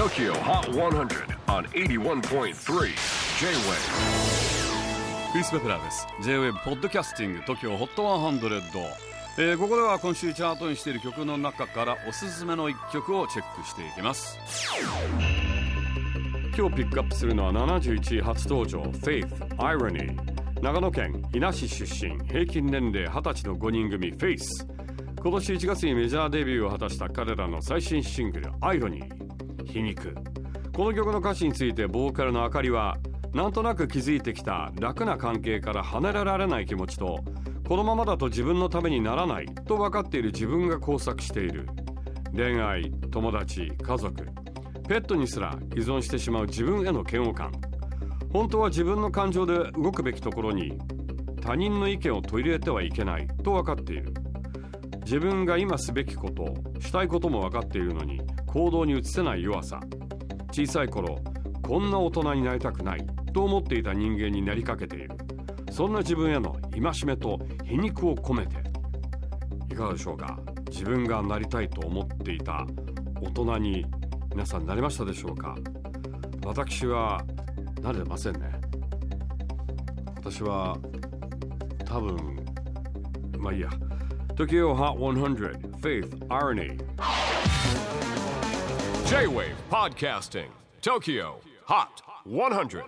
TOKYO HOT 100 on 81.3 J-WAVE. クリス・ベプラーです。J-WAVE ポッドキャスティング TOKYO HOT 100、えー、ここでは今週チャートにしている曲の中からおすすめの一曲をチェックしていきます。今日ピックアップするのは71位初登場 Faith Irony 長野県伊那市出身平均年齢20歳の5人組 Face 今年1月にメジャーデビューを果たした彼らの最新シングル Irony 皮肉この曲の歌詞についてボーカルのあかりはなんとなく築いてきた楽な関係から離れられない気持ちとこのままだと自分のためにならないと分かっている自分が交錯している。恋愛友達家族。ペットにすら依存してしまう自分への嫌悪感。本当は自分の感情で動くべきところに他人の意見を取り入れてはいけないと分かっている。自分が今すべきことしたいことも分かっているのに行動に移せない弱さ。小さい頃こんな大人になりたくないと思っていた人間になりかけている。そんな自分への戒めと皮肉を込めて。いかがでしょうか？自分がなりたいと思っていた大人に皆さんなりましたでしょうか？私はなれませんね。私は多分まあいいや。Tokyo Hot 100 Faith Irony. J-WAVE PODCASTING TOKYO HOT 100